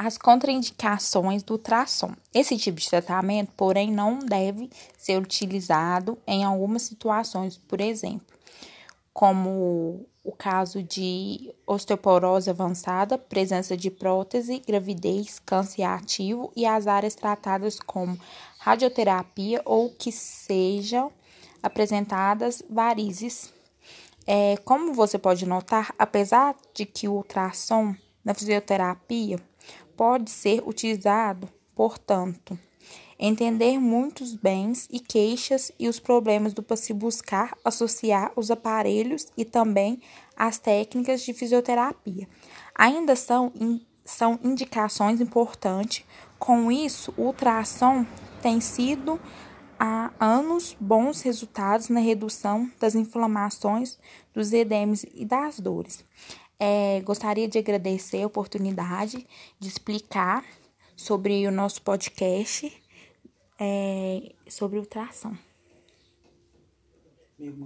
As contraindicações do ultrassom. Esse tipo de tratamento, porém, não deve ser utilizado em algumas situações, por exemplo, como o caso de osteoporose avançada, presença de prótese, gravidez, câncer ativo e as áreas tratadas como radioterapia ou que sejam apresentadas varizes. É, como você pode notar, apesar de que o ultrassom na fisioterapia pode ser utilizado, portanto, entender muitos bens e queixas e os problemas do paciente buscar associar os aparelhos e também as técnicas de fisioterapia. Ainda são, são indicações importantes. Com isso, o ultrassom tem sido há anos bons resultados na redução das inflamações, dos edemas e das dores. É, gostaria de agradecer a oportunidade de explicar sobre o nosso podcast é, sobre ultrassom.